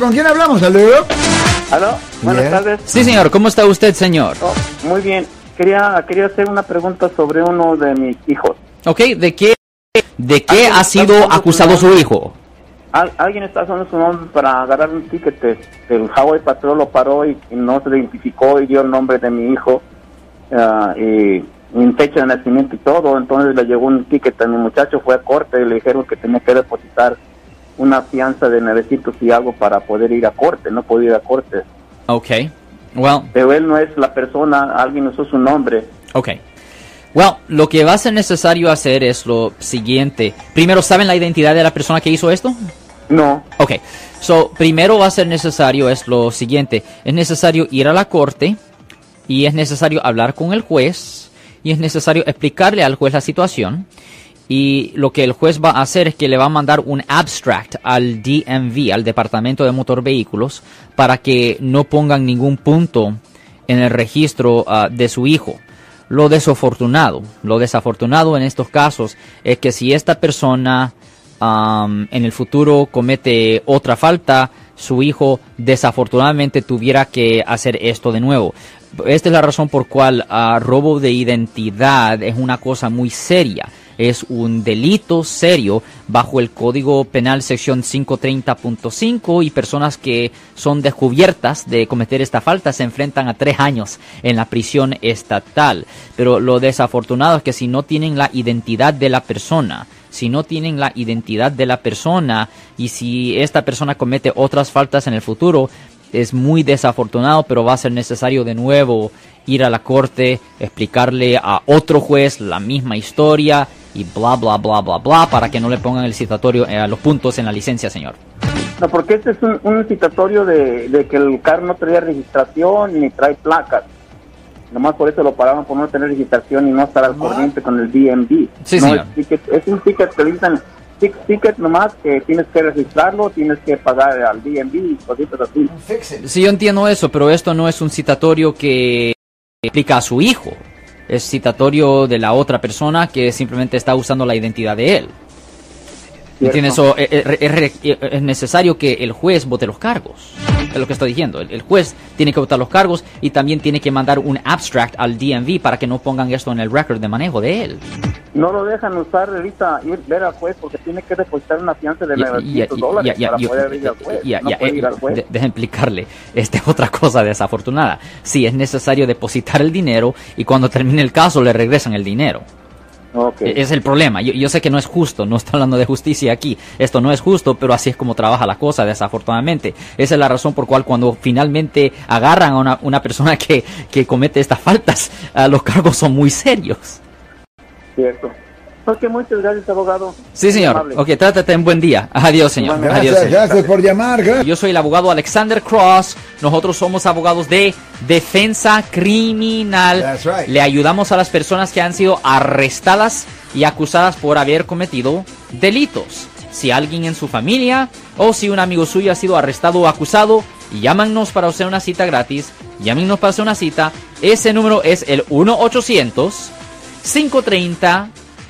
¿Con quién hablamos? Saludos. ¿Aló? Buenas Bien. tardes. Sí, señor. ¿Cómo está usted, señor? Oh, muy bien. Quería, quería hacer una pregunta sobre uno de mis hijos. Ok, ¿de qué, de qué ha sido acusado su su hijo? Al- alguien está usando su nombre para agarrar un ticket. El Hawaii Patrol lo paró y, y no se identificó y dio el nombre de mi hijo ah, y mi fecha de nacimiento y todo. Entonces le llegó un ticket a mi muchacho, fue a corte y le dijeron que tenía que depositar una fianza de 900 y algo para poder ir a corte. No podía ir a corte. Ok. Well, Pero él no es la persona, alguien usó su nombre. ok. Well, lo que va a ser necesario hacer es lo siguiente. Primero, ¿saben la identidad de la persona que hizo esto? No. Ok. So, primero va a ser necesario es lo siguiente. Es necesario ir a la corte y es necesario hablar con el juez y es necesario explicarle al juez la situación. Y lo que el juez va a hacer es que le va a mandar un abstract al DMV, al Departamento de Motor Vehículos, para que no pongan ningún punto en el registro ah, de su hijo. Lo desafortunado, lo desafortunado en estos casos es que si esta persona am, en el futuro comete otra falta, su hijo desafortunadamente tuviera que hacer esto de nuevo. Esta es la razón por cual ah, robo de identidad es una cosa muy seria. Es un delito serio bajo el Código Penal sección 530.5 y personas que son descubiertas de cometer esta falta se enfrentan a tres años en la prisión estatal. Pero lo desafortunado es que si no tienen la identidad de la persona, si no tienen la identidad de la persona y si esta persona comete otras faltas en el futuro, es muy desafortunado, pero va a ser necesario de nuevo ir a la corte, explicarle a otro juez la misma historia y bla bla bla bla bla para que no le pongan el citatorio eh, a los puntos en la licencia, señor. No, porque este es un, un citatorio de, de que el carro no traía registración ni trae placas. Nomás por eso lo pararon por no tener registración y no estar al corriente con el DMV. Sí, no señor. Es, ticket, es un ticket que le dicen tic- ticket nomás que tienes que registrarlo, tienes que pagar al DMV y cositas así. Sí, yo entiendo eso, pero esto no es un citatorio que explica a su hijo. Es citatorio de la otra persona que simplemente está usando la identidad de él. ¿Entiendes? Cierto. So, eh, eh, es, re- eh, es necesario que el juez vote los cargos. Es lo que estoy diciendo. El, el juez tiene que votar los cargos y también tiene que mandar un abstract al DMV para que no pongan esto en el record de manejo de él. No lo dejan usar ahorita ir ver al juez porque tiene que depositar una fianza de Ya- 900 ya- dólares para poder ir al juez. ya- no ya, puede ir al juez. de- Deja explicarle. Esta es otra cosa desafortunada. Sí, es necesario depositar el dinero y cuando termine el caso le regresan el dinero. E- Es el problema. Yo, yo sé que no es justo, no estoy hablando de justicia aquí. Esto no es justo, pero así es como trabaja la cosa, desafortunadamente. Esa es la razón por cual cuando finalmente agarran a una, una persona que, que comete estas faltas, ah, los cargos son muy serios. Cierto. Ok, muchas gracias, abogado. Sí, señor. Ok, trátate en buen día. Adiós, señor. Adiós, Gracias, señor. gracias por llamar. gracias. Yo soy el abogado Alexander Cross. Nosotros somos abogados de defensa criminal. That's right. Le ayudamos a las personas que han sido arrestadas y acusadas por haber cometido delitos. Si alguien en su familia o si un amigo suyo ha sido arrestado o acusado, llámanos para hacer una cita gratis. Llámenos para hacer una cita. Ese número es el 1 800 530